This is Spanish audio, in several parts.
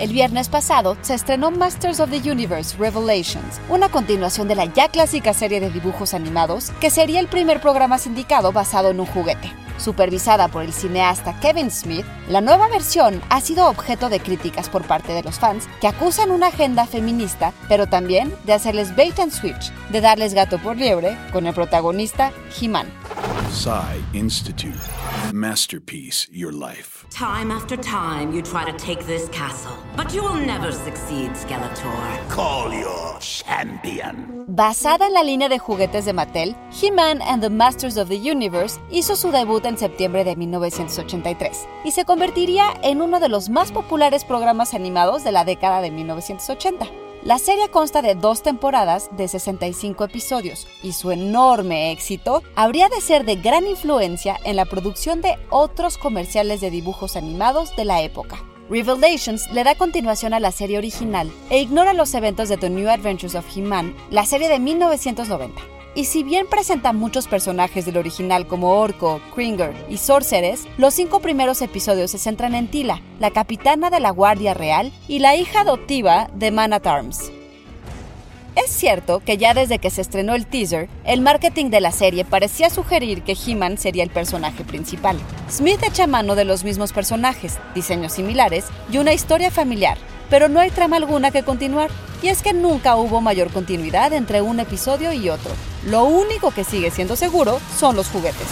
El viernes pasado se estrenó Masters of the Universe Revelations, una continuación de la ya clásica serie de dibujos animados que sería el primer programa sindicado basado en un juguete. Supervisada por el cineasta Kevin Smith, la nueva versión ha sido objeto de críticas por parte de los fans que acusan una agenda feminista, pero también de hacerles bait and switch, de darles gato por liebre con el protagonista He-Man. Psy Institute. Masterpiece Your Life. Time after time you try to take this castle, but you will never succeed, Skeletor. Call your champion. Basada en la línea de juguetes de Mattel, He-Man and the Masters of the Universe hizo su debut en septiembre de 1983 y se convertiría en uno de los más populares programas animados de la década de 1980. La serie consta de dos temporadas de 65 episodios y su enorme éxito habría de ser de gran influencia en la producción de otros comerciales de dibujos animados de la época. Revelations le da continuación a la serie original e ignora los eventos de The New Adventures of He-Man, la serie de 1990. Y si bien presenta muchos personajes del original como Orko, Kringer y Sorceress, los cinco primeros episodios se centran en Tila, la capitana de la Guardia Real y la hija adoptiva de Man at Arms. Es cierto que ya desde que se estrenó el teaser, el marketing de la serie parecía sugerir que He-Man sería el personaje principal. Smith echa mano de los mismos personajes, diseños similares y una historia familiar, pero no hay trama alguna que continuar. Y es que nunca hubo mayor continuidad entre un episodio y otro. Lo único que sigue siendo seguro son los juguetes.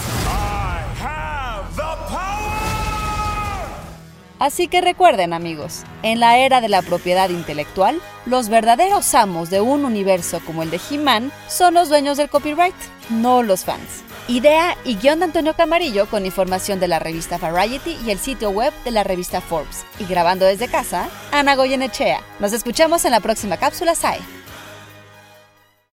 Así que recuerden amigos, en la era de la propiedad intelectual, los verdaderos amos de un universo como el de He-Man son los dueños del copyright, no los fans. Idea y guion de Antonio Camarillo con información de la revista Variety y el sitio web de la revista Forbes. Y grabando desde casa, Ana Goyenechea. Nos escuchamos en la próxima cápsula SAE.